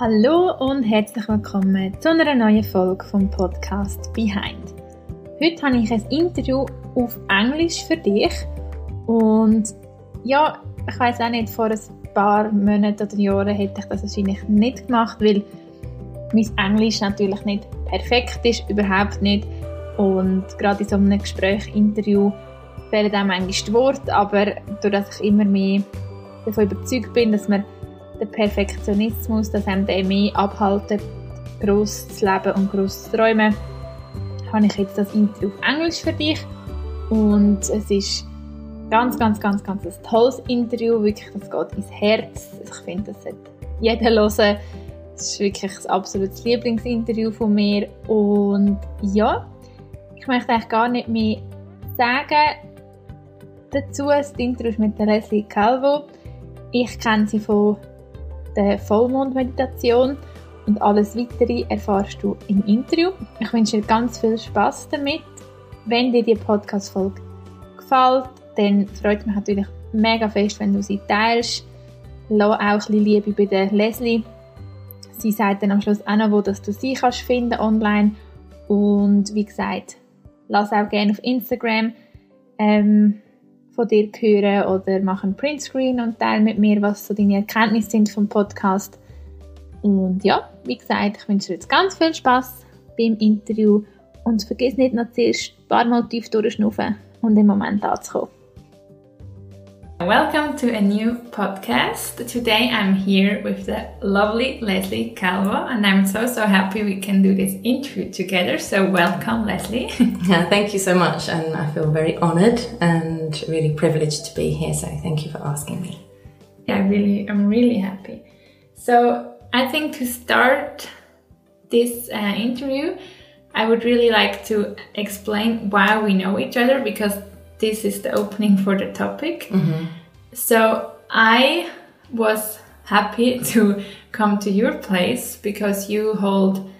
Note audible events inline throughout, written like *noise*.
Hallo und herzlich willkommen zu einer neuen Folge vom Podcast Behind. Heute habe ich ein Interview auf Englisch für dich. Und ja, ich weiß auch nicht, vor ein paar Monaten oder Jahren hätte ich das wahrscheinlich nicht gemacht, weil mein Englisch natürlich nicht perfekt ist, überhaupt nicht. Und gerade in so einem Gespräch, Interview fehlen auch manchmal die Worte, aber dadurch, dass ich immer mehr davon überzeugt bin, dass man den Perfektionismus, dass einem der mehr abhalten, gross zu leben und gross zu träumen, habe ich jetzt das Interview auf Englisch für dich. Und es ist ganz, ganz, ganz, ganz ein tolles Interview. Wirklich, das geht ins Herz. Ich finde, das sollte jeder hören. Es ist wirklich ein absolutes Lieblingsinterview von mir. Und ja, ich möchte eigentlich gar nicht mehr sagen dazu. Das Interview ist mit der Leslie Calvo. Ich kenne sie von der Vollmondmeditation und alles weitere erfahrst du im Interview. Ich wünsche dir ganz viel Spaß damit. Wenn dir die Podcast-Folge gefällt, dann freut mich natürlich mega fest, wenn du sie teilst. Lass auch ein bisschen Liebe bei der Leslie. Sie sagt dann am Schluss auch noch, wo dass du sie kannst finden online. Und wie gesagt, lass auch gerne auf Instagram ähm, von dir hören oder mach einen Printscreen und teile mit mir, was so deine Erkenntnisse sind vom Podcast. Und ja, wie gesagt, ich wünsche dir jetzt ganz viel Spaß beim Interview und vergiss nicht noch zuerst ein paar Mal tief durchschnaufen und im Moment anzukommen. Welcome to a new podcast. Today I'm here with the lovely Leslie Calvo, and I'm so so happy we can do this interview together. So welcome, Leslie. *laughs* yeah, thank you so much, and I feel very honoured and really privileged to be here. So thank you for asking me. Yeah, really, I'm really happy. So I think to start this uh, interview, I would really like to explain why we know each other because this is the opening for the topic. Mm-hmm. So I was happy *laughs* to come to your place because you hold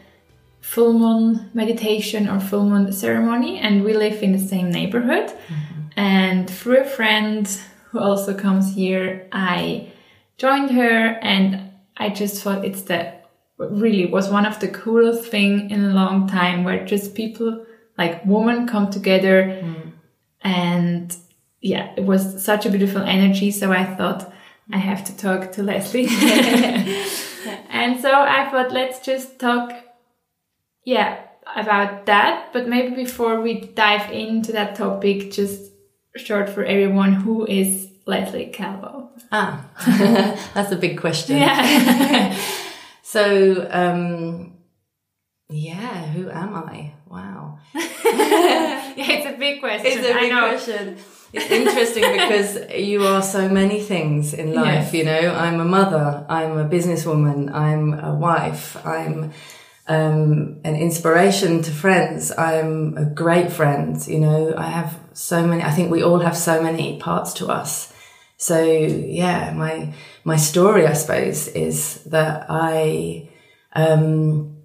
full moon meditation or full moon ceremony and we live in the same neighborhood. Mm-hmm. And through a friend who also comes here, I joined her and I just thought it's the really was one of the coolest thing in a long time where just people like women come together mm and yeah, it was such a beautiful energy. So I thought I have to talk to Leslie. *laughs* *laughs* and so I thought, let's just talk, yeah, about that. But maybe before we dive into that topic, just short for everyone, who is Leslie Calvo? Ah, *laughs* that's a big question. Yeah. so, um, yeah, who am I? Wow. Yeah, *laughs* it's a big question. It's a big question. It's interesting because you are so many things in life, yes. you know. I'm a mother, I'm a businesswoman, I'm a wife, I'm um, an inspiration to friends, I'm a great friend, you know. I have so many, I think we all have so many parts to us. So yeah, my, my story, I suppose, is that I, um,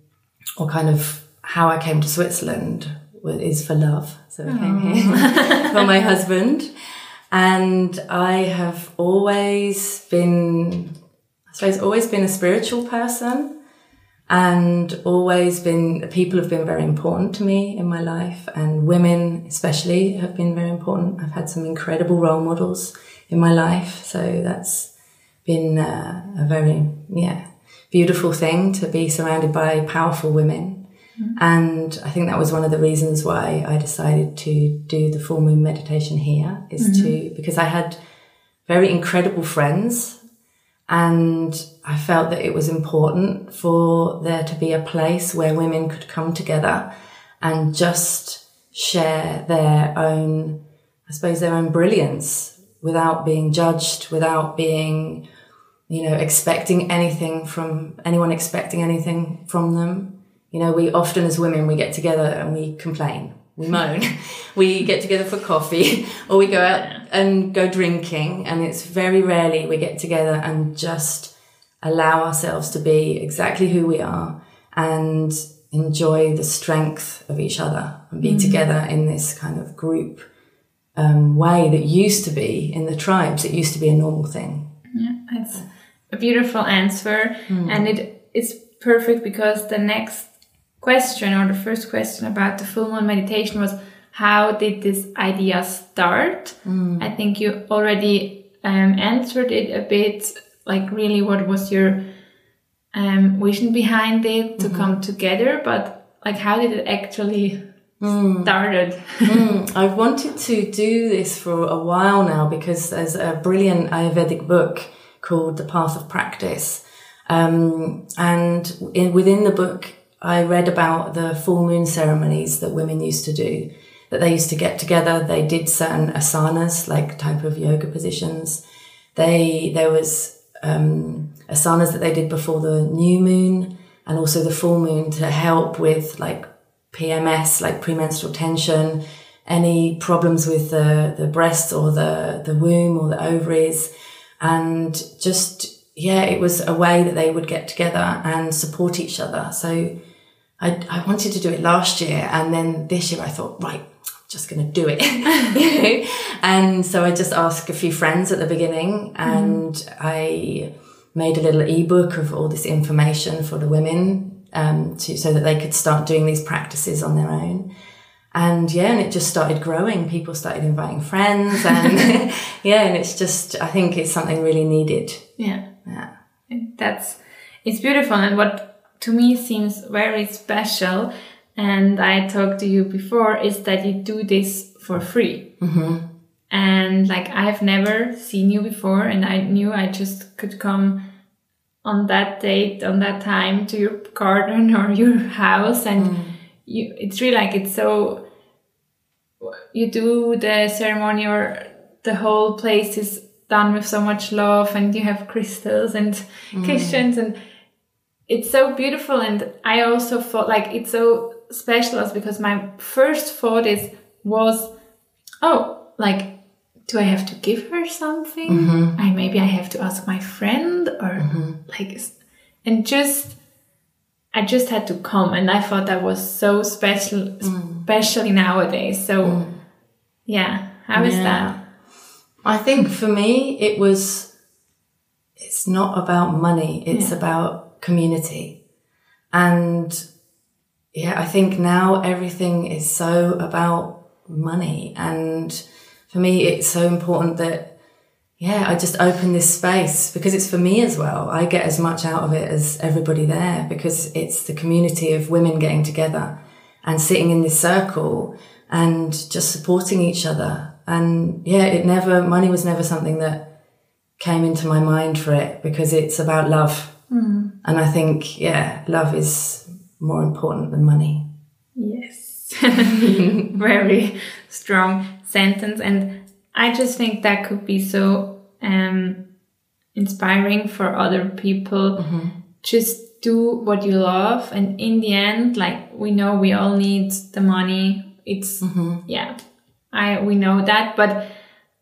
or kind of how I came to Switzerland is for love. So I came here *laughs* for my *laughs* husband. And I have always been, I suppose, always been a spiritual person and always been, people have been very important to me in my life and women especially have been very important. I've had some incredible role models in my life. So that's been uh, a very, yeah, beautiful thing to be surrounded by powerful women Mm-hmm. And I think that was one of the reasons why I decided to do the full moon meditation here is mm-hmm. to, because I had very incredible friends and I felt that it was important for there to be a place where women could come together and just share their own, I suppose, their own brilliance without being judged, without being, you know, expecting anything from anyone expecting anything from them you know, we often as women, we get together and we complain, we moan, *laughs* we get together for coffee *laughs* or we go out and go drinking. And it's very rarely we get together and just allow ourselves to be exactly who we are and enjoy the strength of each other and be mm. together in this kind of group um, way that used to be in the tribes. It used to be a normal thing. Yeah, it's a beautiful answer. Mm. And it it's perfect because the next question or the first question about the full moon meditation was how did this idea start? Mm. I think you already um, answered it a bit. Like, really, what was your um, vision behind it to mm-hmm. come together? But like, how did it actually mm. started? mm. *laughs* I've wanted to do this for a while now because there's a brilliant Ayurvedic book called The Path of Practice. Um, and in, within the book, I read about the full moon ceremonies that women used to do that they used to get together. They did certain asanas, like type of yoga positions. They, there was, um, asanas that they did before the new moon and also the full moon to help with like PMS, like premenstrual tension, any problems with the, the breast or the, the womb or the ovaries. And just, yeah, it was a way that they would get together and support each other. So I, I wanted to do it last year. And then this year I thought, right, I'm just going to do it. you *laughs* know? *laughs* And so I just asked a few friends at the beginning and mm. I made a little ebook of all this information for the women um, to, so that they could start doing these practices on their own. And yeah, and it just started growing. People started inviting friends and *laughs* yeah, and it's just, I think it's something really needed. Yeah. Yeah. That's, it's beautiful. And what to me seems very special and I talked to you before is that you do this for free. Mm-hmm. And like I've never seen you before, and I knew I just could come on that date, on that time to your garden or your house, and mm. you. It's really like it's so. You do the ceremony, or the whole place is done with so much love, and you have crystals and mm. cushions, and it's so beautiful. And I also felt like it's so special because my first thought is was, oh, like, do I have to give her something? Mm-hmm. I maybe I have to ask my friend or mm-hmm. like, and just I just had to come, and I thought that was so special, mm. especially nowadays. So, mm. yeah, how is yeah. that? I think for me, it was. It's not about money; it's yeah. about community, and yeah, I think now everything is so about money. And for me, it's so important that, yeah, I just open this space because it's for me as well. I get as much out of it as everybody there because it's the community of women getting together and sitting in this circle and just supporting each other. And yeah, it never, money was never something that came into my mind for it because it's about love. Mm. And I think, yeah, love is more important than money. Yes. *laughs* Very strong sentence. And I just think that could be so um, inspiring for other people. Mm-hmm. Just do what you love. And in the end, like we know we all need the money. It's, mm-hmm. yeah, I, we know that. But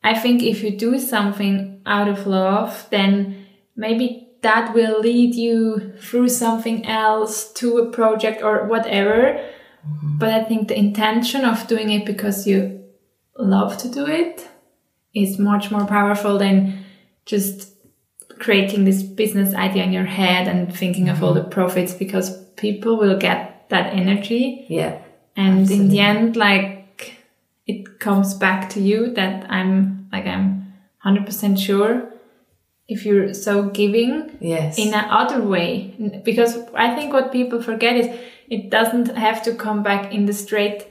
I think if you do something out of love, then maybe that will lead you through something else to a project or whatever. Mm-hmm. But I think the intention of doing it because you love to do it is much more powerful than just creating this business idea in your head and thinking mm-hmm. of all the mm-hmm. profits because people will get that energy. Yeah. And absolutely. in the end, like it comes back to you that I'm like, I'm 100% sure if you're so giving yes. in another way. Because i think what people forget is it doesn't have to come back in the straight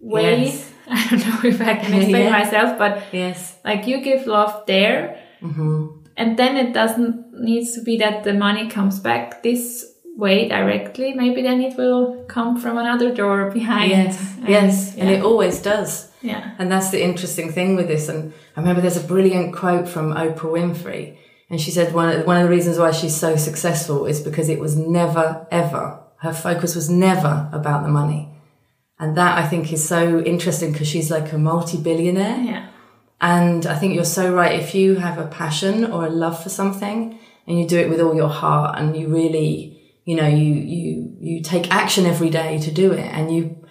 way. Yes. *laughs* i don't know if i can *laughs* explain yeah. myself but yes. like you give love there mm-hmm. and then it doesn't needs to be that the money comes back this way directly. Maybe then it will come from another door behind. Yes. And, yes. Yeah. and it always does. Yeah. And that's the interesting thing with this. And i remember there's a brilliant quote from oprah winfrey and she said one of, one of the reasons why she's so successful is because it was never, ever, her focus was never about the money. And that I think is so interesting because she's like a multi-billionaire. Yeah. And I think you're so right. If you have a passion or a love for something and you do it with all your heart and you really, you know, you, you, you take action every day to do it and you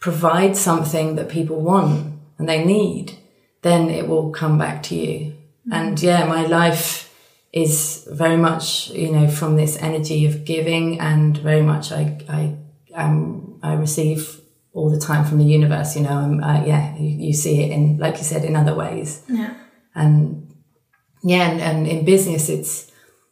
provide something that people want and they need, then it will come back to you. Mm-hmm. And yeah, my life is very much, you know, from this energy of giving and very much I, I, um, I receive all the time from the universe, you know, and, uh, yeah, you, you, see it in, like you said, in other ways. Yeah. And yeah, and, and in business, it's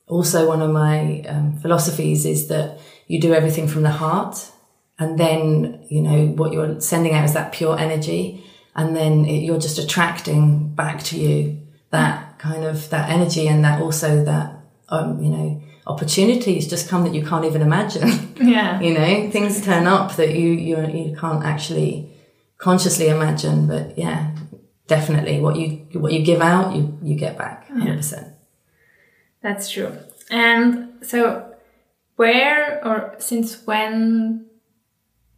also one of my um, philosophies is that you do everything from the heart and then, you know, what you're sending out is that pure energy. And then it, you're just attracting back to you that kind of that energy and that also that um, you know opportunities just come that you can't even imagine. *laughs* Yeah, you know things turn up that you you you can't actually consciously imagine. But yeah, definitely what you what you give out, you you get back, hundred yeah. percent. That's true. And so, where or since when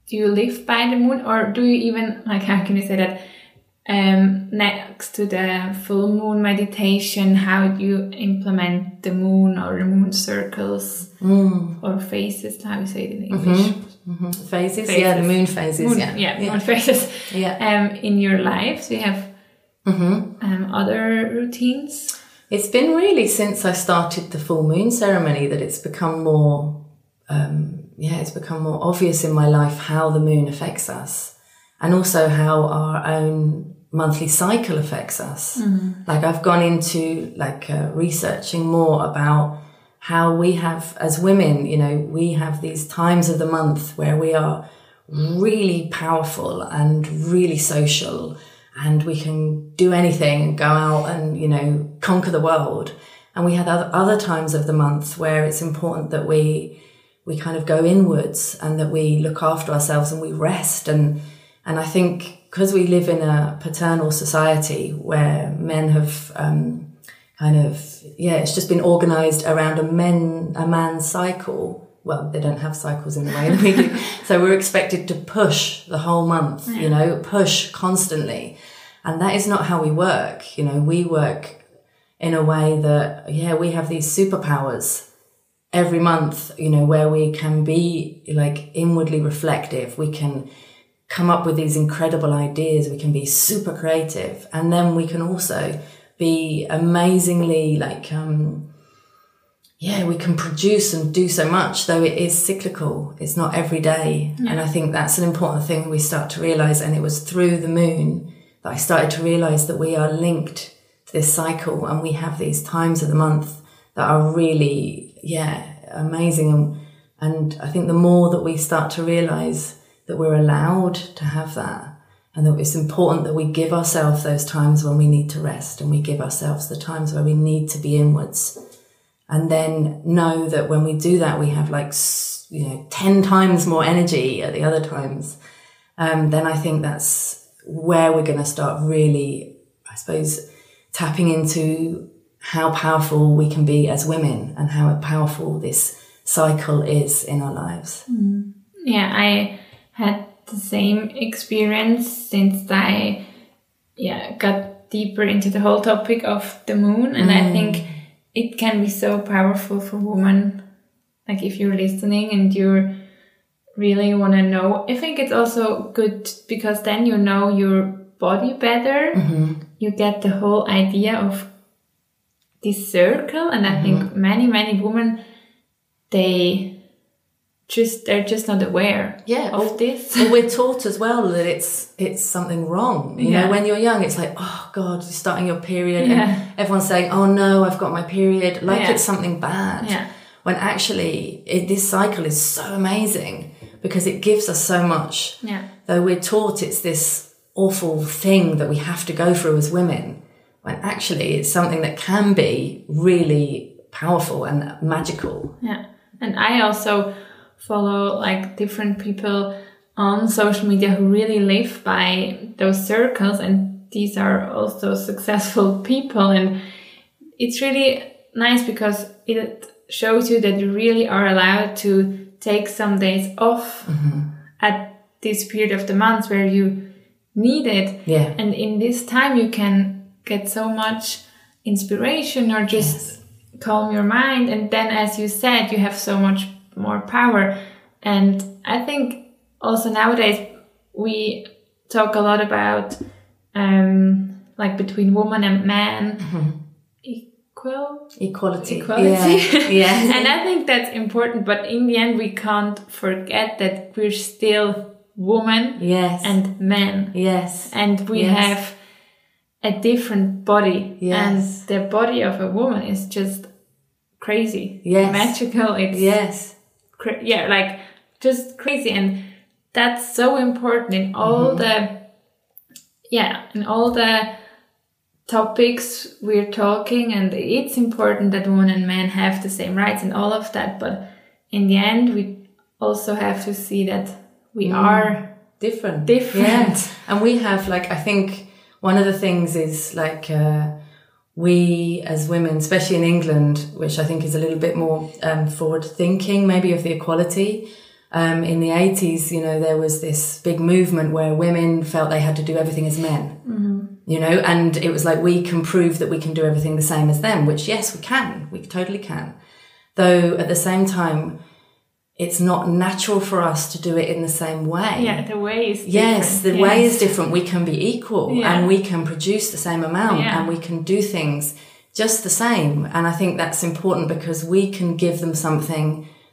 do you live by the moon, or do you even like how can you say that? Um, next to the full moon meditation, how do you implement the moon or the moon circles mm. or phases? How you say it in English? Mm-hmm. Mm-hmm. Phases? phases, yeah, the moon phases, moon, yeah, yeah, yeah, moon phases. yeah, um, in your lives, you have mm-hmm. um, other routines. It's been really since I started the full moon ceremony that it's become more, um, yeah, it's become more obvious in my life how the moon affects us and also how our own monthly cycle affects us. Mm-hmm. Like I've gone into like uh, researching more about how we have as women, you know, we have these times of the month where we are really powerful and really social and we can do anything and go out and, you know, conquer the world. And we have other, other times of the month where it's important that we, we kind of go inwards and that we look after ourselves and we rest and, and I think because we live in a paternal society where men have um, kind of yeah, it's just been organised around a men a man's cycle. Well, they don't have cycles in the way that we do, so we're expected to push the whole month. You know, push constantly, and that is not how we work. You know, we work in a way that yeah, we have these superpowers every month. You know, where we can be like inwardly reflective. We can come up with these incredible ideas. We can be super creative. And then we can also be amazingly like, um, yeah, we can produce and do so much, though it is cyclical. It's not every day. Yeah. And I think that's an important thing we start to realize. And it was through the moon that I started to realize that we are linked to this cycle and we have these times of the month that are really, yeah, amazing. And, and I think the more that we start to realize that we're allowed to have that. And that it's important that we give ourselves those times when we need to rest and we give ourselves the times where we need to be inwards. And then know that when we do that we have like you know 10 times more energy at the other times. Um, then i think that's where we're going to start really i suppose tapping into how powerful we can be as women and how powerful this cycle is in our lives. Mm. yeah i had the same experience since I yeah got deeper into the whole topic of the moon and mm. I think it can be so powerful for women like if you're listening and you're really want to know I think it's also good because then you know your body better mm-hmm. you get the whole idea of this circle and I mm-hmm. think many many women they just they're just not aware yeah of this well, we're *laughs* taught as well that it's it's something wrong you yeah. know when you're young it's like oh god you're starting your period yeah. and everyone's saying oh no i've got my period like yeah. it's something bad yeah. when actually it, this cycle is so amazing because it gives us so much yeah. though we're taught it's this awful thing that we have to go through as women when actually it's something that can be really powerful and magical yeah and i also follow like different people on social media who really live by those circles and these are also *laughs* successful people and it's really nice because it shows you that you really are allowed to take some days off mm-hmm. at this period of the month where you need it yeah and in this time you can get so much inspiration or just yes. calm your mind and then as you said you have so much more power. And I think also nowadays we talk a lot about um, like between woman and man mm-hmm. equal equality. equality. Yeah. *laughs* yeah. and I think that's important. But in the end, we can't forget that we're still woman, yes. and men, yes. and we Yes. have a different body. Yes. And the body of a woman is just crazy, Yes. magical. It's Yes. Cra- yeah, like just crazy, and that's so important in all Mm-hmm. the yeah, in all the topics we're talking, and it's important that women and men have the same rights and all of that. But in the end, we also have to see that we Mm. are Different. Different. Yeah. And we have like, I think one of the things is like, uh, we as women, especially in England, which I think is a little bit more um, forward thinking, maybe of the equality. Um, in the 80s, you know, there was this big movement where women felt they had to do everything as men. You know, and it was like we can prove that we can do everything the same as them, which yes, we can. We totally can. Though at the same time, it's not natural for us to do it in the same way. yeah, the way is Yes, the different. way is different. We can be equal Yeah. and we can produce the same amount Yeah. and we can do things just the same. And I think that's important because we can give them something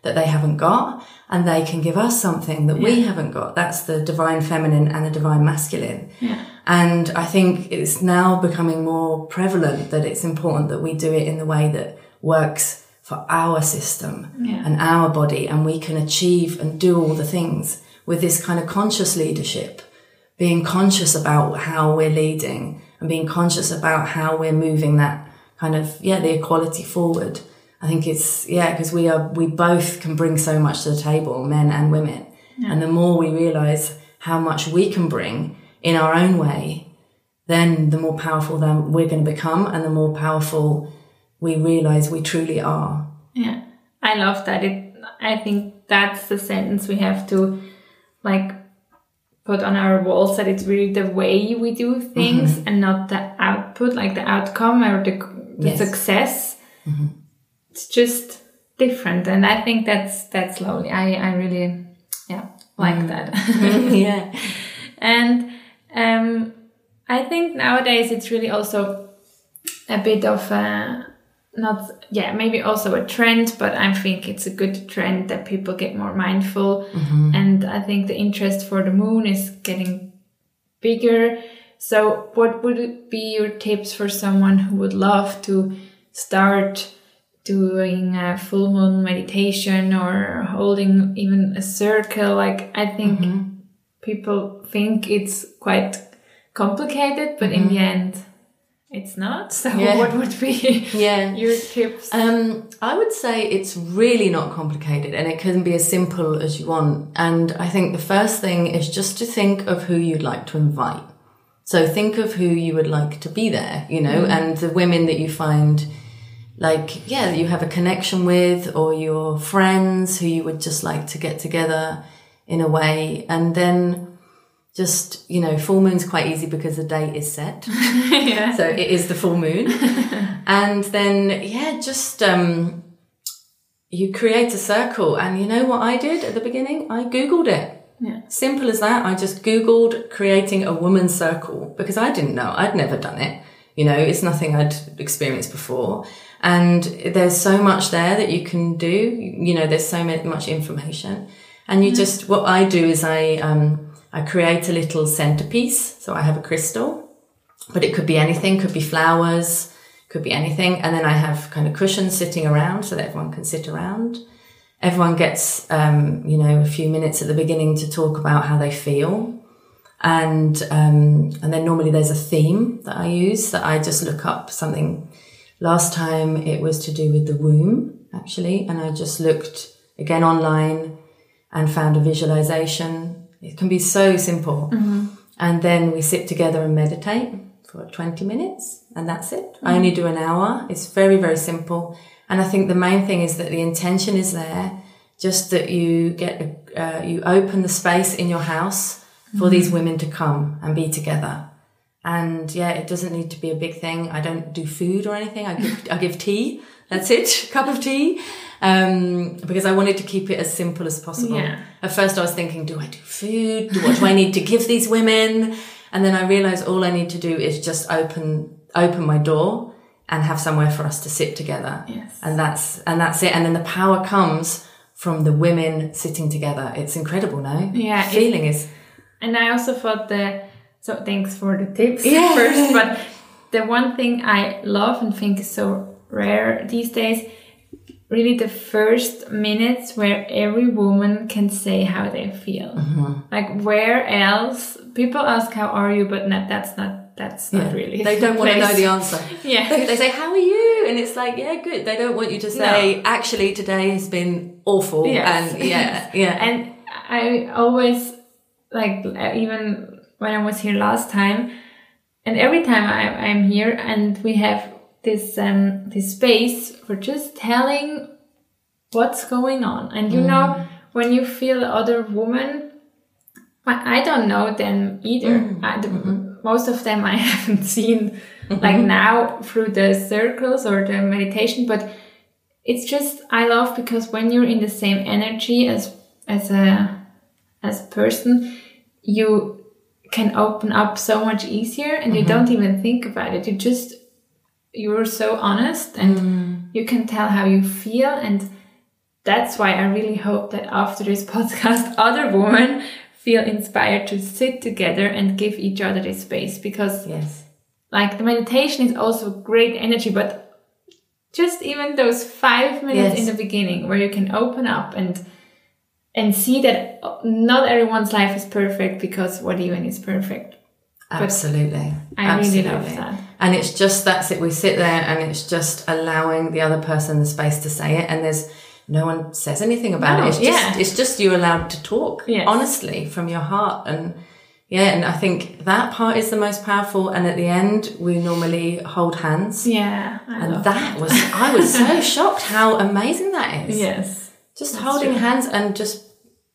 that they haven't got and they can give us something that we haven't got. That's the divine feminine and the divine masculine. Yeah. And I think it's now becoming more prevalent that it's important that we do it in the way that works for our system Yeah. and our body, and we can achieve and do all the things with this kind of conscious leadership, being conscious about how we're leading and being conscious about how we're moving that kind of, yeah, the equality forward. I think it's, yeah, because we are, we both can bring so much to the table, men and women. And the more we realize how much we can bring in our own way, then the more powerful then we're going to become and the more powerful we realize we truly are. Yeah, I love that. It. I think that's the sentence we have to like put on our walls. That it's really the way we do things Mm-hmm. and not the output, like the outcome or the, the Yes. Success. It's just different, and I think that's that's lovely. I I really yeah like Mm. that. *laughs* *laughs* yeah. And um, I think nowadays it's really also a bit of a not yeah maybe also a trend, but I think it's a good trend that people get more mindful, mm-hmm. and I think the interest for the moon is getting bigger. So, what would be your tips for someone who would love to start doing a full moon meditation or holding even a circle? Like, I think mm-hmm. people think it's quite complicated, but in mm-hmm. the end, it's not. *laughs* So, Yeah. what would be *laughs* Yeah. your tips? Um, I would say it's really not complicated and it can be as simple as you want. And I think the first thing is just to think of who you'd like to invite. So think of who you would like to be there, you know, and the women that you find like, yeah, that you have a connection with or your friends who you would just like to get together in a way. And then just, you know, full moon's quite easy because the date is set. *laughs* yeah. So it is the full moon. *laughs* and then, yeah, just, um, you create a circle. And you know what I did at the beginning? I Googled it. Yeah. Simple as that. I just Googled creating a woman's circle because I didn't know. I'd never done it. You know, it's nothing I'd experienced before. And there's so much there that you can do. You know, there's so much information. And you just, what I do is I, um, I create a little centerpiece. So I have a crystal, but it could be anything, could be flowers, could be anything. And then I have kind of cushions sitting around so that everyone can sit around. Everyone gets, um, you know, a few minutes at the beginning to talk about how they feel. And, um, and then normally there's a theme that I use that I just look up something. Last time it was to do with the womb, actually. And I just looked again online and found a visualization. It can be so simple. Mm-hmm. And then we sit together and meditate for 20 minutes and that's it. I only mm-hmm. do an hour. It's very, very simple. And I think the main thing is that the intention is there, just that you get, uh, you open the space in your house for mm-hmm. these women to come and be together. And yeah, it doesn't need to be a big thing. I don't do food or anything. I give, I give tea. That's it. Cup of tea. Um, because I wanted to keep it as simple as possible. Yeah. At first I was thinking, do I do food? What do I need to give these women? And then I realized all I need to do is just open, open my door and have somewhere for us to sit together. Yes. And that's, and that's it. And then the power comes from the women sitting together. It's incredible, no? Yeah, Feeling is, And I also thought that, so thanks for the tips Yeah. *laughs* first, but the one thing I love and think is so rare these days, really the first minutes where every woman can say how they feel. Mm-hmm. Like where else people ask how are you, but not, that's not that's not really. they don't want to know the answer. *laughs* Yeah. They, they say, how are you? And it's like, yeah, good. They don't want you to say, actually, today has been awful. Yes. And *laughs* yeah, yeah. And I always like even when I was here last time, and every time I, I'm here, and we have this um this space for just telling what's going on, and you know mm. when you feel other woman, I, I don't know them either. Mm. I, the, mm-hmm. Most of them I *laughs* haven't seen mm-hmm. like now through the circles or the meditation, but it's just I love because when you're in the same energy as as a as a person, you can open up so much easier and you mm-hmm. don't even think about it. You just you're so honest and mm. you can tell how you feel and that's why I really hope that after this *laughs* podcast other women feel inspired to sit together and give each other this space because yes. like the meditation is also great energy but just even those five minutes Yes. in the beginning where you can open up and and see that not everyone's life is perfect because what even is perfect Absolutely. I really love Absolutely. that. And it's just that's it. We sit there and it's just allowing the other person the space to say it. And there's no one says anything about No, it. It's just, yeah. it's just you allowed to talk Yes. honestly from your heart. And yeah, and I think that part is the most powerful. And at the end, we normally hold hands. yeah I And love that was, I was so *laughs* shocked how amazing that is. yes Just holding hands and just,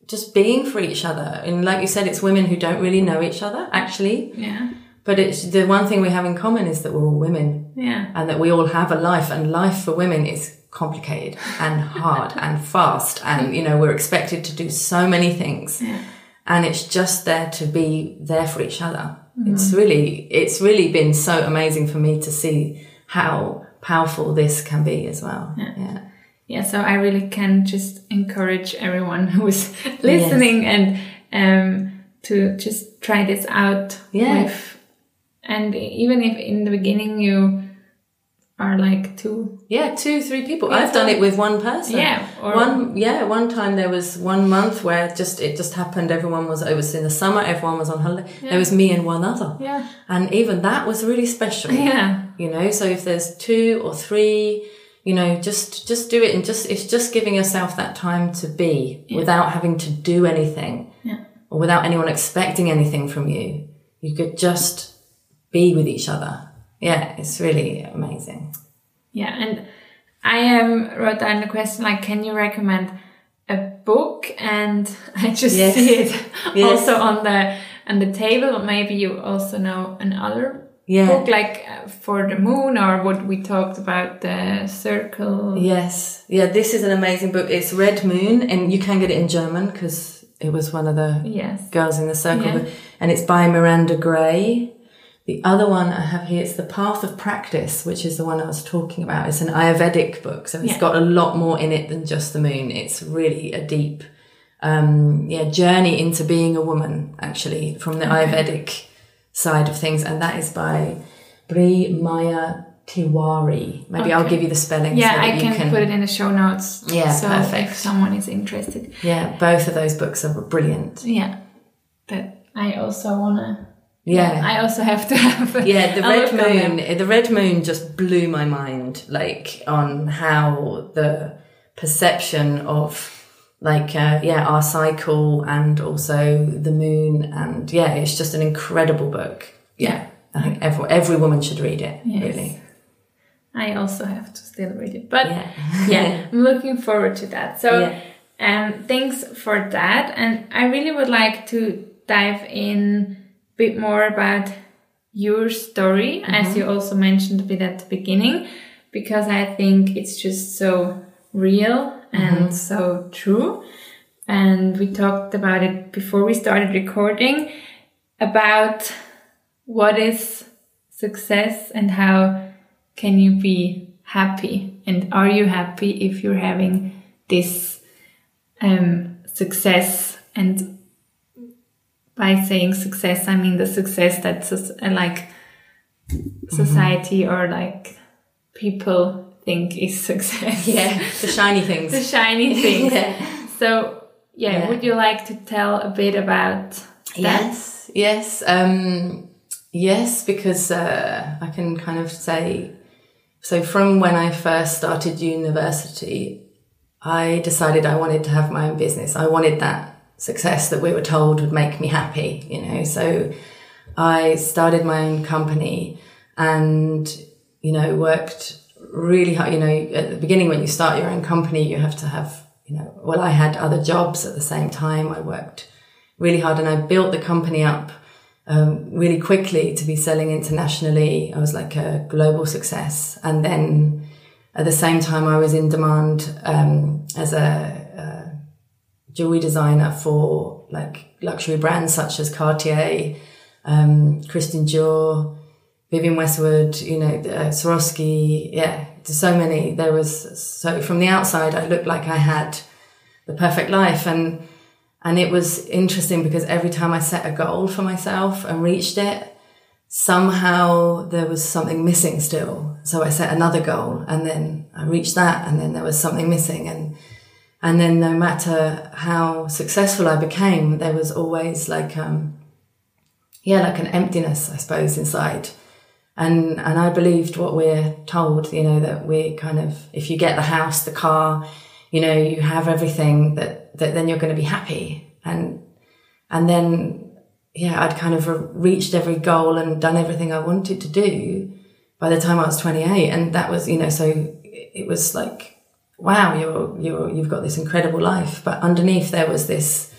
just being for each other. And like you said, it's women who don't really know each other actually. yeah But it's the one thing we have in common is that we're all women. Yeah. And that we all have a life and life for women is complicated and hard *laughs* and fast and you know we're expected to do so many things. And it's just there to be there for each other. It's really it's really been so amazing for me to see how powerful this can be as well. Yeah, yeah. So i really can just encourage everyone *laughs* who is listening and um to just try this out Yeah. with and even if in the beginning you are like two Yeah, two, three people. I've done it with one person. Yeah, or- one. Yeah, one time there was one month where just it just happened. Everyone was. It was in the summer. Everyone was on holiday. There was me and one other. Yeah. and even that was really special. *laughs* yeah you know. So if there's two or three, you know, just just do it and just it's just giving yourself that time to be without having to do anything yeah or without anyone expecting anything from you. You could just be with each other. Yeah, it's really amazing. Yeah, and I um, wrote down the question like, can you recommend a book? And *laughs* I just Yes. see it *laughs* Yes. also on the on the table. Or maybe you also know another Yeah. book like uh, for the moon or what we talked about the circle. Yes. Yeah, this is an amazing book. It's Red Moon, and you can get it in German because it was one of the Yes. Girls in the Circle, Yeah. and it's by Miranda Gray. The other one I have here is The Path of Practice, which is the one I was talking about. It's an Ayurvedic book, so it's Yeah. got a lot more in it than just the moon. It's really a deep, um, yeah, journey into being a woman, actually, from the Ayurvedic side of things, and that is by Bri Maya Tiwari. Maybe I'll give you the spelling. Yeah, so I you can, put it in the show notes. Yeah, so perfect. if someone is interested. Yeah, both of those books are brilliant. Yeah, but I also wanna. Yeah. I also have to have. Yeah, the red look on them. moon. The red moon just blew my mind, like on how the perception of, like, uh, yeah, our cycle and also the moon, and yeah, it's just an incredible book. Yeah, I think every every woman should read it. Yes. Really. I also have to still read it, but Yeah. *laughs* yeah, I'm looking forward to that. So, Yeah. um, thanks for that. And I really would like to dive in bit more about your story, as you also mentioned a bit at the beginning, because I think it's just so real and so true. And we talked about it before we started recording about what is success and how can you be happy? And are you happy if you're having this um, success? And by saying success, I mean the success that's like society mm -hmm. or like people think is success. *laughs* Yeah, the shiny things. *laughs* the shiny things. *laughs* yeah. So, yeah, yeah, would you like to tell a bit about that? Yes, yes. Um, Yes, because uh, I can kind of say so from when I first started university, I decided I wanted to have my own business. I wanted that success that we were told would make me happy, you know. So I started my own company and, you know, worked really hard. You know, at the beginning, when you start your own company, you have to have, you know, well, I had other jobs at the same time. I worked really hard and I built the company up um, really quickly to be selling internationally. I was like a global success. And then at the same time, I was in demand um, as a, a, jewelry designer for like luxury brands such as Cartier, um, Christian Dior, Vivienne Westwood, you know, uh, Swarovski. Yeah, there's so many. There was, so from the outside, I looked like I had the perfect life. And and it was interesting because every time I set a goal for myself and reached it, somehow there was something missing still. So I set another goal and then I reached that and then there was something missing. And, and then no matter how successful I became, there was always like, um, yeah, like an emptiness, I suppose, inside. And, and I believed what we're told, you know, that we kind of, if you get the house, the car, you know, you have everything that, that then you're going to be happy. And, and then, yeah, I'd kind of reached every goal and done everything I wanted to do by the time I was 28. And that was, you know, so it was like, wow, you're, you're, you've got this incredible life. But underneath there was this,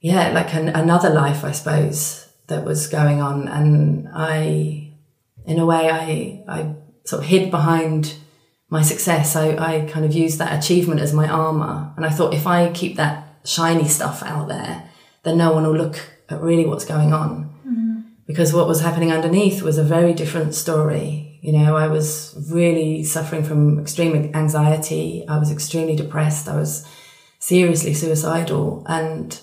yeah, like an, another life, I suppose, that was going on. And I, in a way, I, I sort of hid behind my success, I, I kind of used that achievement as my armor. And I thought if I keep that shiny stuff out there, then no one will look at really what's going on. Mm-hmm. Because what was happening underneath was a very different story. You know, I was really suffering from extreme anxiety. I was extremely depressed. I was seriously suicidal. And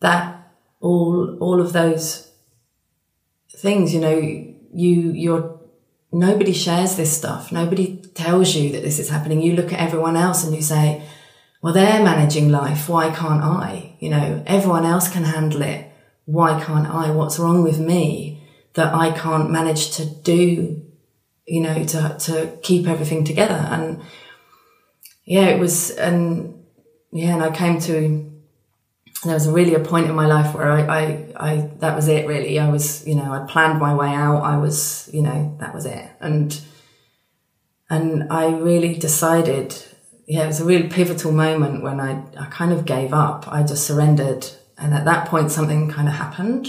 that all, all of those things, you know, you, you're nobody shares this stuff. Nobody tells you that this is happening. You look at everyone else and you say, well, they're managing life. Why can't I? You know, everyone else can handle it. Why can't I? What's wrong with me that I can't manage to do, you know, to, to keep everything together? And yeah, it was, and yeah, and I came to there was really a point in my life where I, I, I, that was it really. I was, you know, I'd planned my way out. I was, you know, that was it. And, and I really decided, yeah, it was a really pivotal moment when I, I kind of gave up. I just surrendered. And at that point, something kind of happened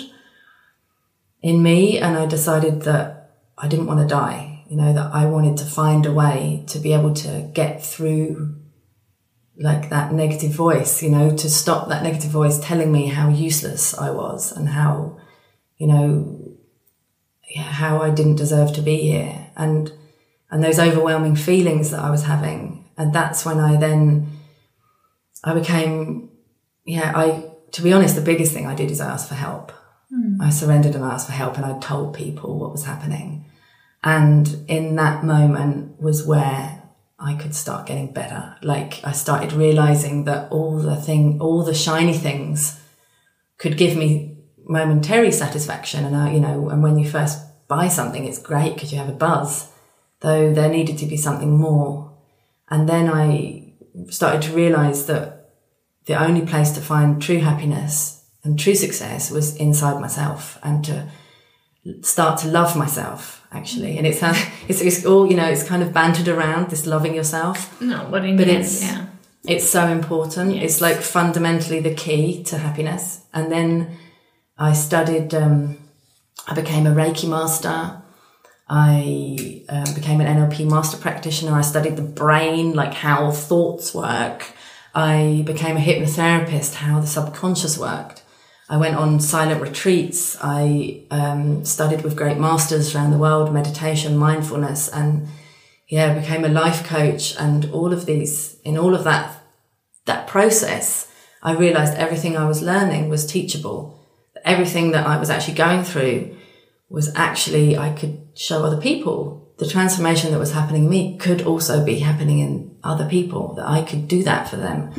in me. And I decided that I didn't want to die, you know, that I wanted to find a way to be able to get through like that negative voice, you know, to stop that negative voice telling me how useless I was and how, you know, yeah, how I didn't deserve to be here and, and those overwhelming feelings that I was having. And that's when I then, I became, yeah, I, to be honest, the biggest thing I did is I asked for help. Mm. I surrendered and asked for help and I told people what was happening. And in that moment was where I could start getting better. Like I started realizing that all the thing, all the shiny things could give me momentary satisfaction. And I, you know, and when you first buy something, it's great because you have a buzz, though there needed to be something more. And then I started to realize that the only place to find true happiness and true success was inside myself and to start to love myself actually. And it's, it's it's all you know it's kind of bantered around this loving yourself. No but in but it's yeah. it's so important. Yes. it's like fundamentally the key to happiness. And then i studied um, i became a reiki master. I uh, became an nlp master practitioner. I studied the brain like how thoughts work. I became a hypnotherapist how the subconscious worked I went on silent retreats. I um, studied with great masters around the world, meditation, mindfulness, and yeah, became a life coach. And all of these, in all of that, that process, I realized everything I was learning was teachable. Everything that I was actually going through was actually, I could show other people. The transformation that was happening in me could also be happening in other people, that I could do that for them.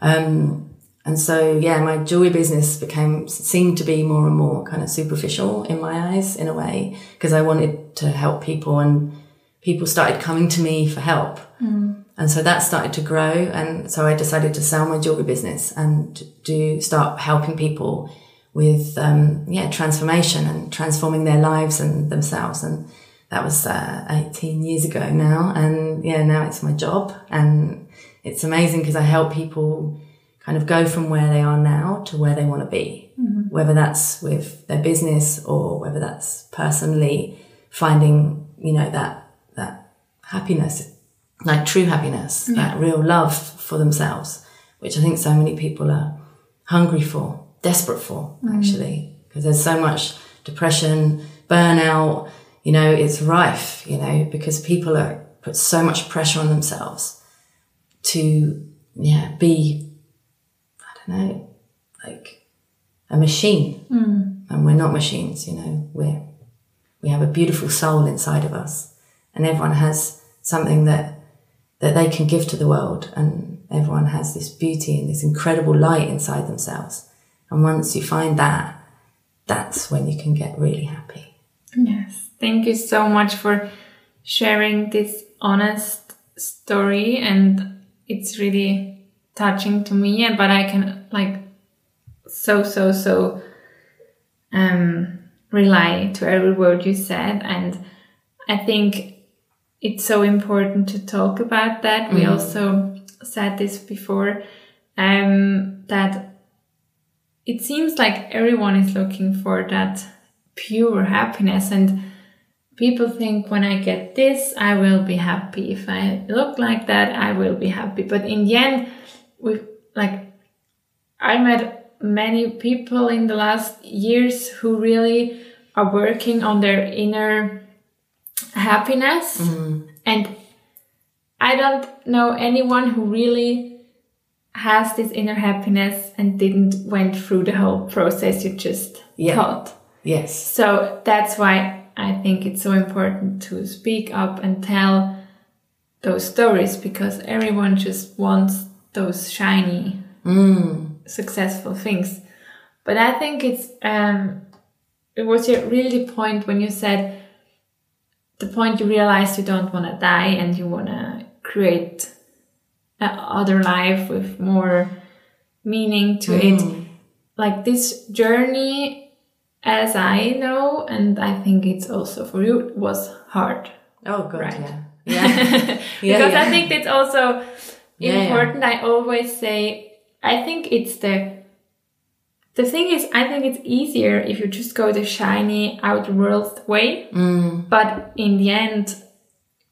Um, and so, yeah, my jewelry business became, seemed to be more and more kind of superficial in my eyes in a way, because I wanted to help people and people started coming to me for help. Mm. And so that started to grow. And so I decided to sell my jewelry business and do start helping people with, um, yeah, transformation and transforming their lives and themselves. And that was, uh, 18 years ago now. And yeah, now it's my job and it's amazing because I help people kind of go from where they are now to where they want to be, mm-hmm. whether that's with their business or whether that's personally finding, you know, that, that happiness, like true happiness, yeah. that real love for themselves, which I think so many people are hungry for, desperate for, mm-hmm. actually, because there's so much depression, burnout, you know, it's rife, you know, because people are put so much pressure on themselves to, yeah, be know, like a machine. Mm. And we're not machines, you know, we're, we have a beautiful soul inside of us and everyone has something that, that they can give to the world and everyone has this beauty and this incredible light inside themselves. And once you find that, that's when you can get really happy. Yes. Thank you so much for sharing this honest story and it's really touching to me but i can like so so so um rely to every word you said. And i think it's so important to talk about that. Mm. we also said this before um that it seems like everyone is looking for that pure happiness. And people think when i get this i will be happy. If i look like that i will be happy. But in the end we like I met many people in the last years who really are working on their inner happiness mm. and I don't know anyone who really has this inner happiness and didn't went through the whole process you just yeah. taught. Yes. So that's why I think it's so important to speak up and tell those stories because everyone just wants those shiny, mm. Successful things. But I think it's um, it was really the point when you said the point you realized you don't want to die and you want to create other life with more meaning to mm. it. Like this journey, as I know, and I think it's also for you, was hard. Oh, good. Right? Yeah. Yeah. *laughs* yeah because yeah. I think that's also important. I always say, I think it's the, the thing is, I think it's easier if you just go the shiny out world way. Mm. But in the end,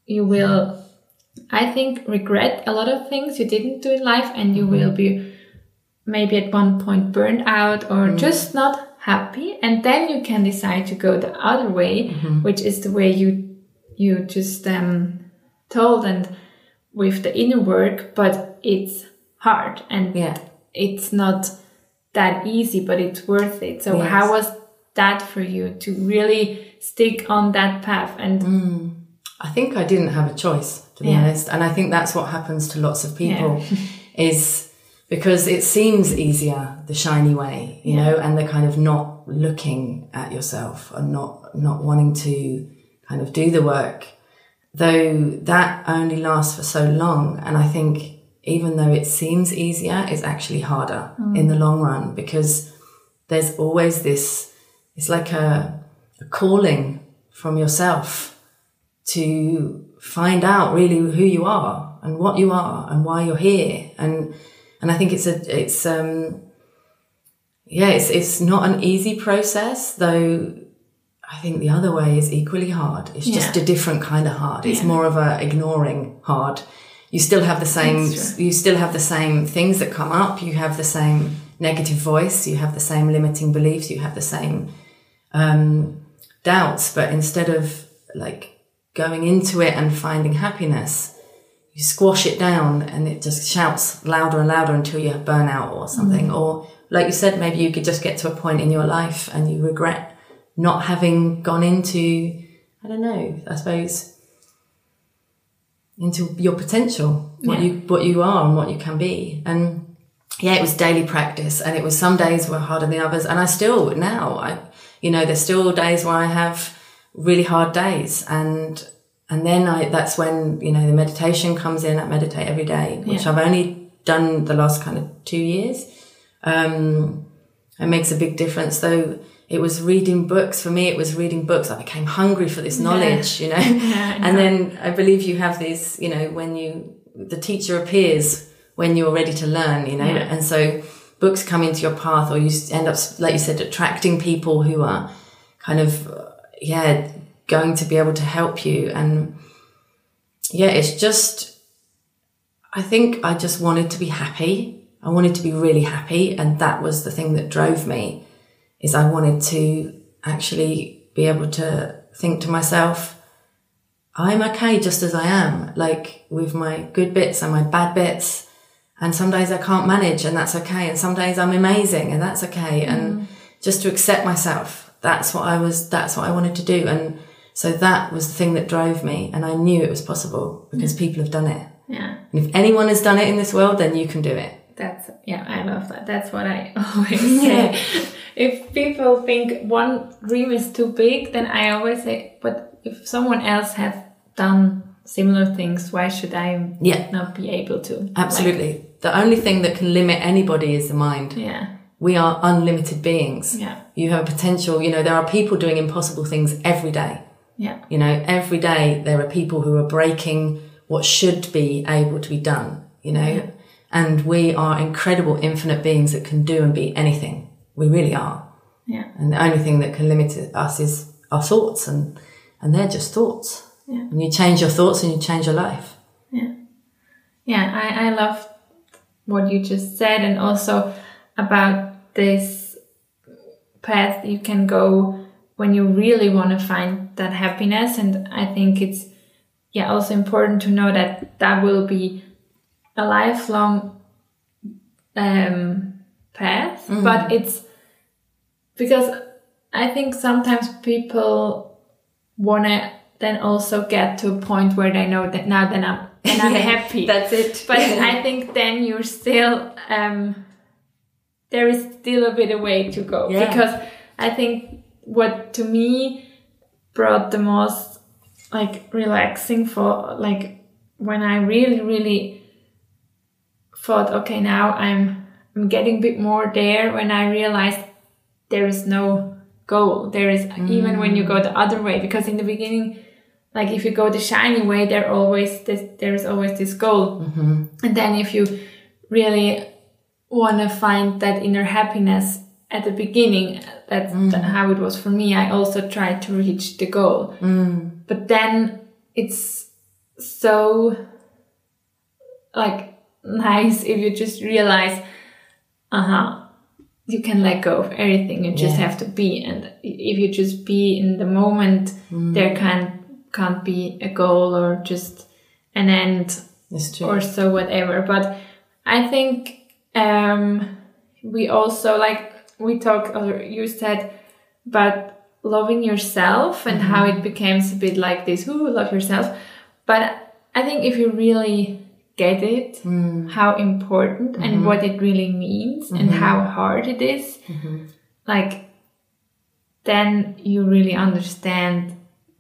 you will, I think, regret a lot of things you didn't do in life and you mm-hmm. will be maybe at one point burned out or mm. just not happy. And then you can decide to go the other way, mm-hmm. which is the way you, you just, um, told and with the inner work, but it's hard and yeah. it's not that easy, but it's worth it. So yes. how was that for you to really stick on that path? And mm. I think I didn't have a choice, to be yeah. honest. And I think that's what happens to lots of people yeah. *laughs* is because it seems easier, the shiny way, you know, and the kind of not looking at yourself and not, not wanting to kind of do the work though that only lasts for so long. And I think even though it seems easier, it's actually harder mm. in the long run because there's always this, it's like a, a calling from yourself to find out really who you are and what you are and why you're here. And, and I think it's a, it's, um, yeah, it's, it's not an easy process, though I think the other way is equally hard. It's just a different kind of hard. It's yeah. more of a ignoring hard. You still have the same, you still have the same things that come up. You have the same negative voice, you have the same limiting beliefs, you have the same um, doubts. But instead of like going into it and finding happiness, you squash it down and it just shouts louder and louder until you have burnout or something. Mm. Or like you said, maybe you could just get to a point in your life and you regret not having gone into, I don't know, I suppose, into your potential, what yeah. you, what you are and what you can be. And yeah, it was daily practice and it was some days were harder than others. And I still now, I, you know, there's still days where I have really hard days and and then I that's when you know the meditation comes in. I meditate every day, which yeah. I've only done the last kind of two years. Um, it makes a big difference, though. It was reading books for me. It was reading books. I became hungry for this knowledge, yeah. you know. *laughs* Yeah, and then I believe you have these you know, when you the teacher appears when you're ready to learn, you know, and so books come into your path, or you end up, like you said, attracting people who are kind of, yeah, going to be able to help you. And yeah, it's just, I think I just wanted to be happy. I wanted to be really happy. And that was the thing that drove me is I wanted to actually be able to think to myself, I'm okay just as I am, like with my good bits and my bad bits. And some days I can't manage and that's okay. And some days I'm amazing and that's okay. Mm. And just to accept myself, that's what I was, that's what I wanted to do. And so that was the thing that drove me. And I knew it was possible because mm. people have done it. Yeah. And if anyone has done it in this world, then you can do it. That's, yeah, I love that. That's what I *laughs* always *laughs* say. if people think one dream is too big, then I always say, but if someone else has done similar things, why should I yeah. not be able to? Absolutely. Like, the only thing that can limit anybody is the mind. Yeah. We are unlimited beings. Yeah. You have a potential, you know, there are people doing impossible things every day. Yeah. You know, every day there are people who are breaking what should be able to be done, you know, yeah. And we are incredible infinite beings that can do and be anything. We really are. Yeah. And the only thing that can limit us is our thoughts and, and they're just thoughts. Yeah. And you change your thoughts and you change your life. Yeah. Yeah. I, I love what you just said and also about this path you can go when you really want to find that happiness. And I think it's, yeah, also important to know that that will be a lifelong um, path, mm-hmm. but it's because I think sometimes people want to then also get to a point where they know that now then I'm then I'm *laughs* happy. That's it. But *laughs* I think then you're still um, there is still a bit of way to go yeah. because I think what to me brought the most like relaxing for like when I really really thought okay now I'm I'm getting a bit more there when I realized there is no goal there is mm. even when you go the other way because in the beginning like if you go the shiny way there always this, there's always this goal mm-hmm. and then if you really want to find that inner happiness at the beginning, that's mm. how it was for me. I also tried to reach the goal. Mm. But then it's so like nice if you just realize, uh huh, you can let go of everything. You just yeah. have to be. And if you just be in the moment, mm. there can't, can't be a goal or just an end or so whatever. But I think um, we also like we talked, or you said but loving yourself and mm-hmm. how it becomes a bit like this, who love yourself. But I think if you really get it, mm. how important mm-hmm. and what it really means mm-hmm. and how hard it is, mm-hmm. like, then you really understand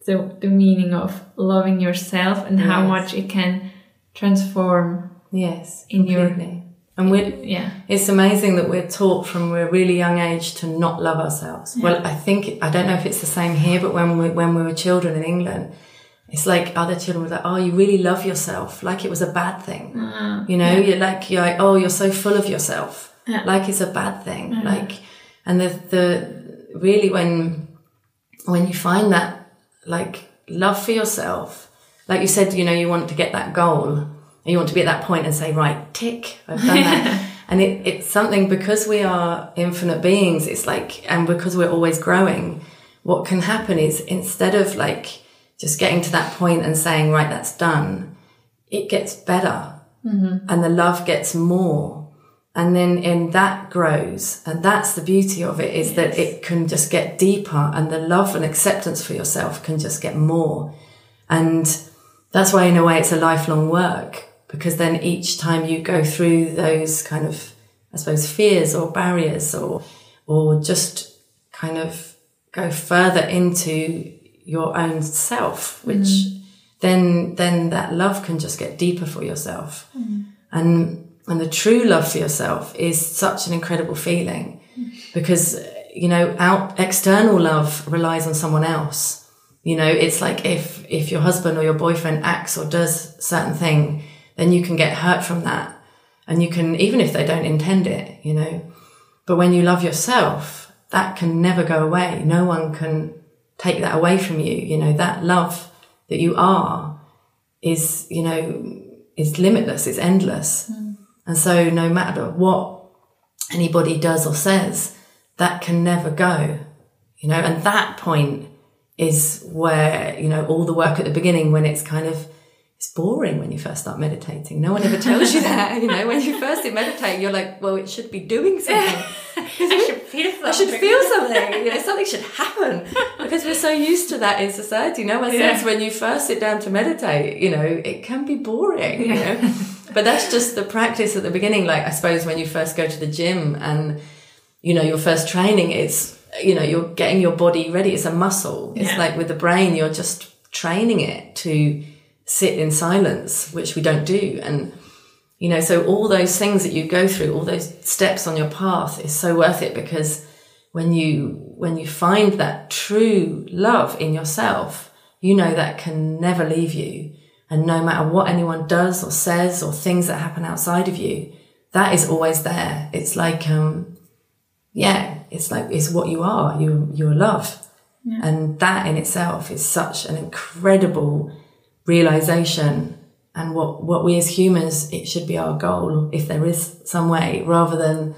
the, the meaning of loving yourself and yes. how much it can transform yes in completely. your and we're, yeah, it's amazing that we're taught from a really young age to not love ourselves. Yeah. Well, I think, I don't know if it's the same here, but when we, when we were children in England, it's like other children were like, oh, you really love yourself. Like it was a bad thing. Uh, you know, yeah. you're like, you're like, oh, you're so full of yourself. Yeah. Like it's a bad thing. Like, and the, the, really when, when you find that, like, love for yourself, like you said, you know, you want to get that goal you want to be at that point and say, right, tick, I've done that. *laughs* And it, it's something because we are infinite beings, it's like, and because we're always growing, what can happen is instead of like just getting to that point and saying, right, that's done, it gets better mm-hmm. and the love gets more. And then in that grows. And that's the beauty of it is yes. that it can just get deeper and the love and acceptance for yourself can just get more. And that's why in a way it's a lifelong work because then each time you go through those kind of, I suppose, fears or barriers or, or just kind of go further into your own self, which mm. then, then that love can just get deeper for yourself. Mm. And, and the true love for yourself is such an incredible feeling mm. because, you know, out external love relies on someone else. You know, it's like if, if your husband or your boyfriend acts or does certain thing, then you can get hurt from that. And you can, even if they don't intend it, you know, but when you love yourself, that can never go away. No one can take that away from you. You know, that love that you are is, you know, is limitless. It's endless. Mm. And so no matter what anybody does or says, that can never go, you know, and that point is where, you know, all the work at the beginning when it's kind of, it's boring when you first start meditating. No one ever tells you *laughs* that. You know, when you first meditate, you're like, well, it should be doing something. *laughs* I should feel something. I should feel something. You know, something should happen because we're so used to that in society. No one yeah. says when you first sit down to meditate, you know, it can be boring. You know, *laughs* but that's just the practice at the beginning. Like I suppose when you first go to the gym and you know your first training, it's you know you're getting your body ready. It's a muscle. It's yeah. like with the brain, you're just training it to sit in silence, which we don't do. And, you know, so all those things that you go through, all those steps on your path is so worth it because when you, when you find that true love in yourself, you know that can never leave you. And no matter what anyone does or says or things that happen outside of you, that is always there. It's like, um, yeah, it's like, it's what you are. You, you're love. Yeah. And that in itself is such an incredible realization and what, what we as humans, it should be our goal if there is some way rather than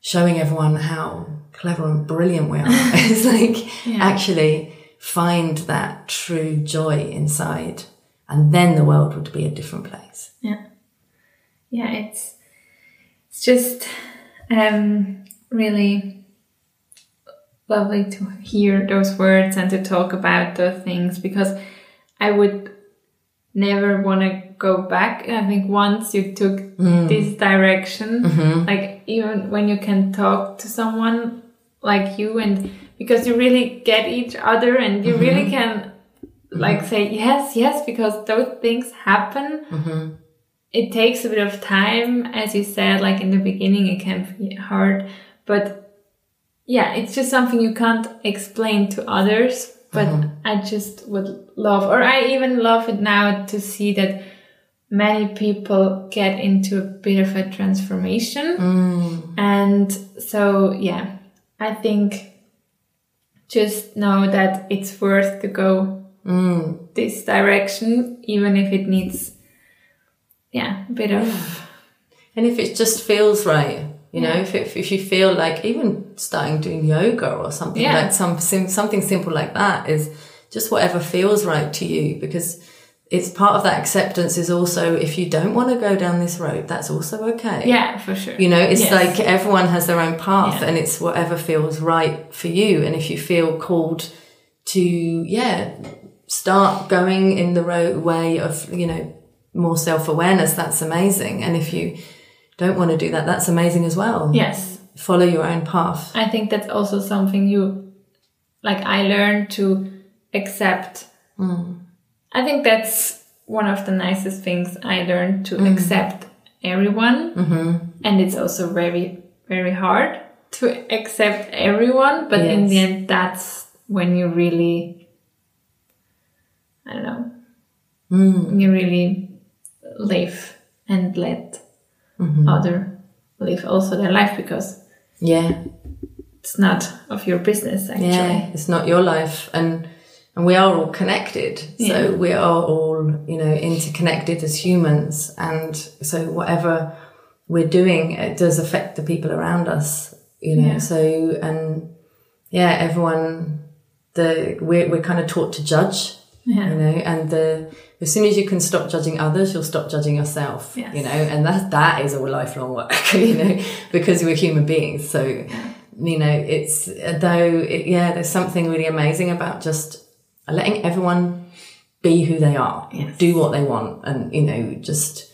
showing everyone how clever and brilliant we are. *laughs* *laughs* it's like yeah. actually find that true joy inside and then the world would be a different place. Yeah. Yeah. It's, it's just, um, really lovely to hear those words and to talk about those things because I would never want to go back. I think once you took mm. this direction, mm-hmm. like even when you can talk to someone like you and because you really get each other and you mm-hmm. really can like say yes, yes, because those things happen. Mm-hmm. It takes a bit of time, as you said, like in the beginning, it can be hard, but yeah, it's just something you can't explain to others but mm-hmm. I just would love, or I even love it now to see that many people get into a bit of a transformation. Mm. And so, yeah, I think just know that it's worth to go mm. this direction, even if it needs, yeah, a bit of. And if it just feels right, you know, if, it, if you feel like even starting doing yoga or something yeah. like some something simple like that is just whatever feels right to you because it's part of that acceptance is also if you don't want to go down this road that's also okay yeah for sure you know it's yes. like everyone has their own path yeah. and it's whatever feels right for you and if you feel called to yeah start going in the road way of you know more self-awareness that's amazing and if you don't want to do that, that's amazing as well. Yes. Follow your own path. I think that's also something you, like, I learned to accept. Mm. I think that's one of the nicest things I learned to mm. accept everyone. Mm-hmm. And it's also very, very hard to accept everyone. But yes. in the end, that's when you really, I don't know, mm. you really live and let mm-hmm. other live also their life because yeah it's not of your business actually yeah it's not your life and and we are all connected yeah. so we are all you know interconnected as humans and so whatever we're doing it does affect the people around us, you know. Yeah. So and yeah, everyone the we're we're kind of taught to judge, Yeah. you know, and the as soon as you can stop judging others, you'll stop judging yourself, Yes. you know, and that that is a lifelong work, *laughs* you know, because we're human beings. So you know, it's though it, yeah, there's something really amazing about just letting everyone be who they are, Yes. do what they want, and you know, just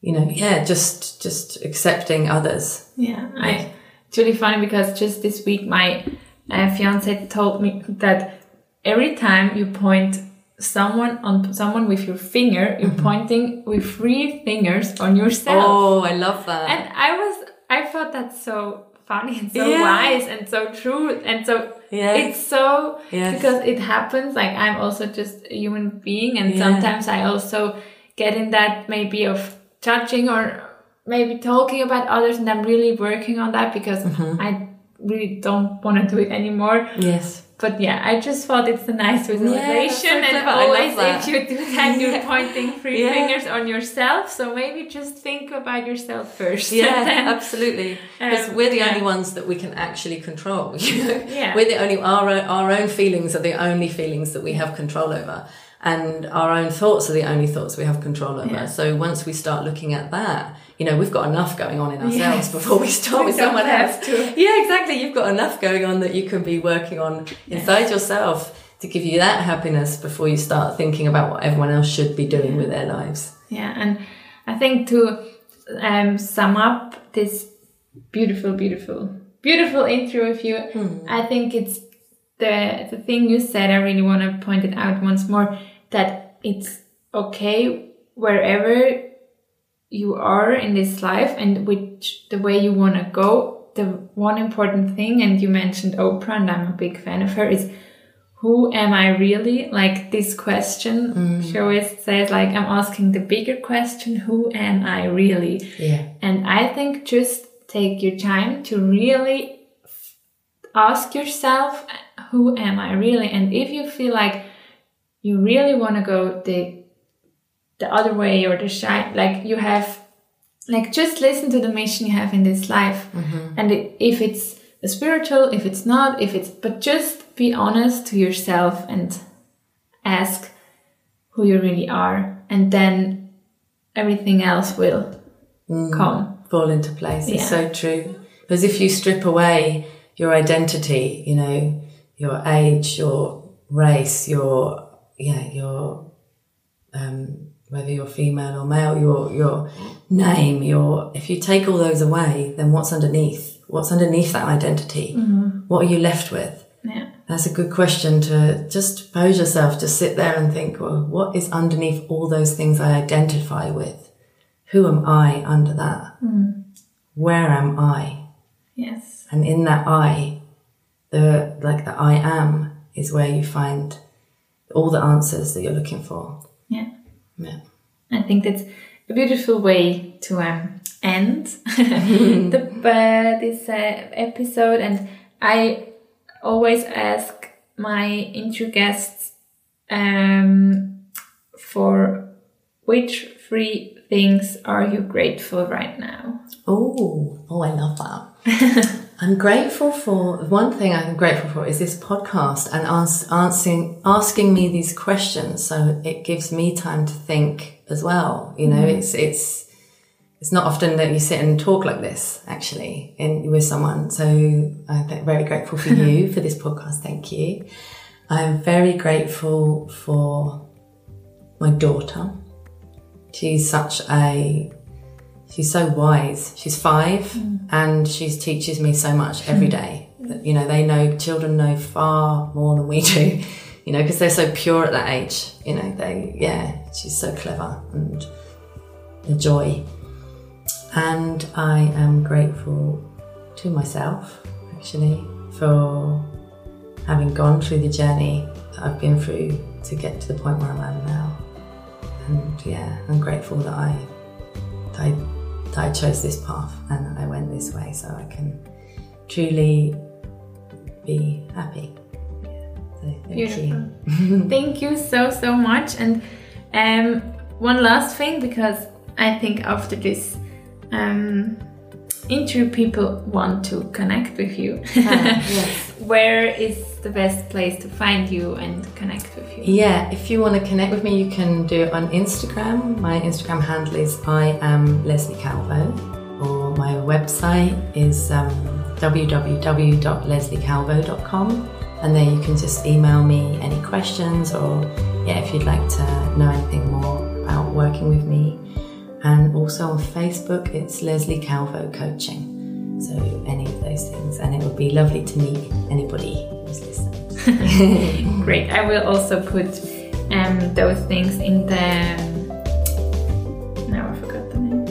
you know, yeah, just just accepting others. Yeah, I, it's really funny because just this week my uh, fiance told me that every time you point someone on someone with your finger, you're pointing with three fingers on yourself. Oh, I love that. And I was, I thought that's so funny and so Yeah. wise and so true and so Yeah. it's so Yes. because it happens like I'm also just a human being and Yeah. sometimes I also get in that maybe of judging or maybe talking about others and I'm really working on that because Mm-hmm. I really don't want to do it anymore. yes. But yeah, I just thought it's a nice that's so visualization and. I always if you do *laughs* that you're Yeah. pointing three Yeah. fingers on yourself. So maybe just think about yourself first. Yeah, *laughs* then- absolutely. Because Um, we're the yeah. only ones that we can actually control. *laughs* You know, Yeah. we're the only our own, our own feelings are the only feelings that we have control over, and our own thoughts are the only thoughts we have control over. Yeah. So once we start looking at that, you know, we've got enough going on in ourselves Yes. before we start with *laughs* someone else. to. Yeah, exactly. You've got enough going on that you can be working on inside yourself to give you that happiness before you start thinking about what everyone else should be doing with their lives. Yeah, and I think to um, sum up this beautiful, beautiful, beautiful intro with you, I think it's the the thing you said. I really want to point it out once more that it's okay wherever you are in this life and which the way you want to go. The one important thing, and you mentioned Oprah, and I'm a big fan of her, is who am I really? Like this question, mm. she always says, like, I'm asking the bigger question, who am I really? Yeah. And I think just take your time to really ask yourself, who am I really? And if you feel like you really want to go the, the other way or the shine like you have, like just listen to the mission you have in this life. And if it's spiritual, if it's not, if it's, but just be honest to yourself and ask who you really are. And then everything else will come. fall into place. It's so true. Because if you strip away your identity, you know, your age, your race, your yeah, your um, whether you're female or male, your your name, your if you take all those away, then what's underneath? What's underneath that identity? Mm-hmm. What are you left with? Yeah. That's a good question to just pose yourself, to sit there and think, well, what is underneath all those things I identify with? Who am I under that? Mm. Where am I? Yes. And in that I, the like the I am is where you find all the answers that you're looking for. Yeah. Yeah. I think that's a beautiful way to um, end *laughs* the, uh, this uh, episode. And I always ask my interview guests um, for which three things are you grateful right now? Oh, oh, I love that. *laughs* I'm grateful for one thing. I'm grateful for is this podcast and ans- answering asking me these questions. So it gives me time to think as well. You know, mm. it's it's it's not often that you sit and talk like this actually in with someone. So I'm very grateful for you *laughs* for this podcast. Thank you. I'm very grateful for my daughter. She's such a she's so wise. She's five mm. and she teaches me so much every *laughs* day. You know, they know, children know far more than we do, *laughs* you know, because they're so pure at that age. You know, they, yeah, she's so clever and a joy. And I am grateful to myself, actually, for having gone through the journey that I've been through to get to the point where I am now. And yeah, I'm grateful that I, that I, I chose this path and that I went this way so I can truly be happy. So thank Beautiful. you. *laughs* Thank you so so much. And um, one last thing, because I think after this um, interview people want to connect with you, *laughs* ah, yes. *laughs* where is the best place to find you and connect with you? Yeah, if you want to connect with me, you can do it on Instagram. My Instagram handle is I am Leslie Calvo, or my website is um, www.lesliecalvo.com. And there you can just email me any questions, or yeah, if you'd like to know anything more about working with me. And also on Facebook, it's Leslie Calvo Coaching. So any of those things, and it would be lovely to meet anybody who's listening. *laughs* Great. I will also put um, those things in the. Now I forgot the name.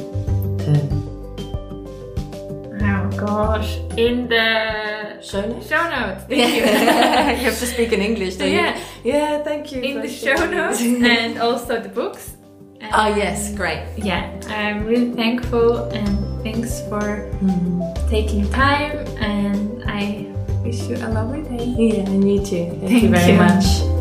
Oh gosh, in the show notes. Show notes. Thank yeah. you. *laughs* you have to speak in English, don't yeah. you? Yeah. Thank you. In the show notes *laughs* and also the books. Oh yes, great. Yeah, I'm really thankful and thanks for mm. taking time and I wish you a lovely day. Yeah, and you too. Thank, Thank you very you. much.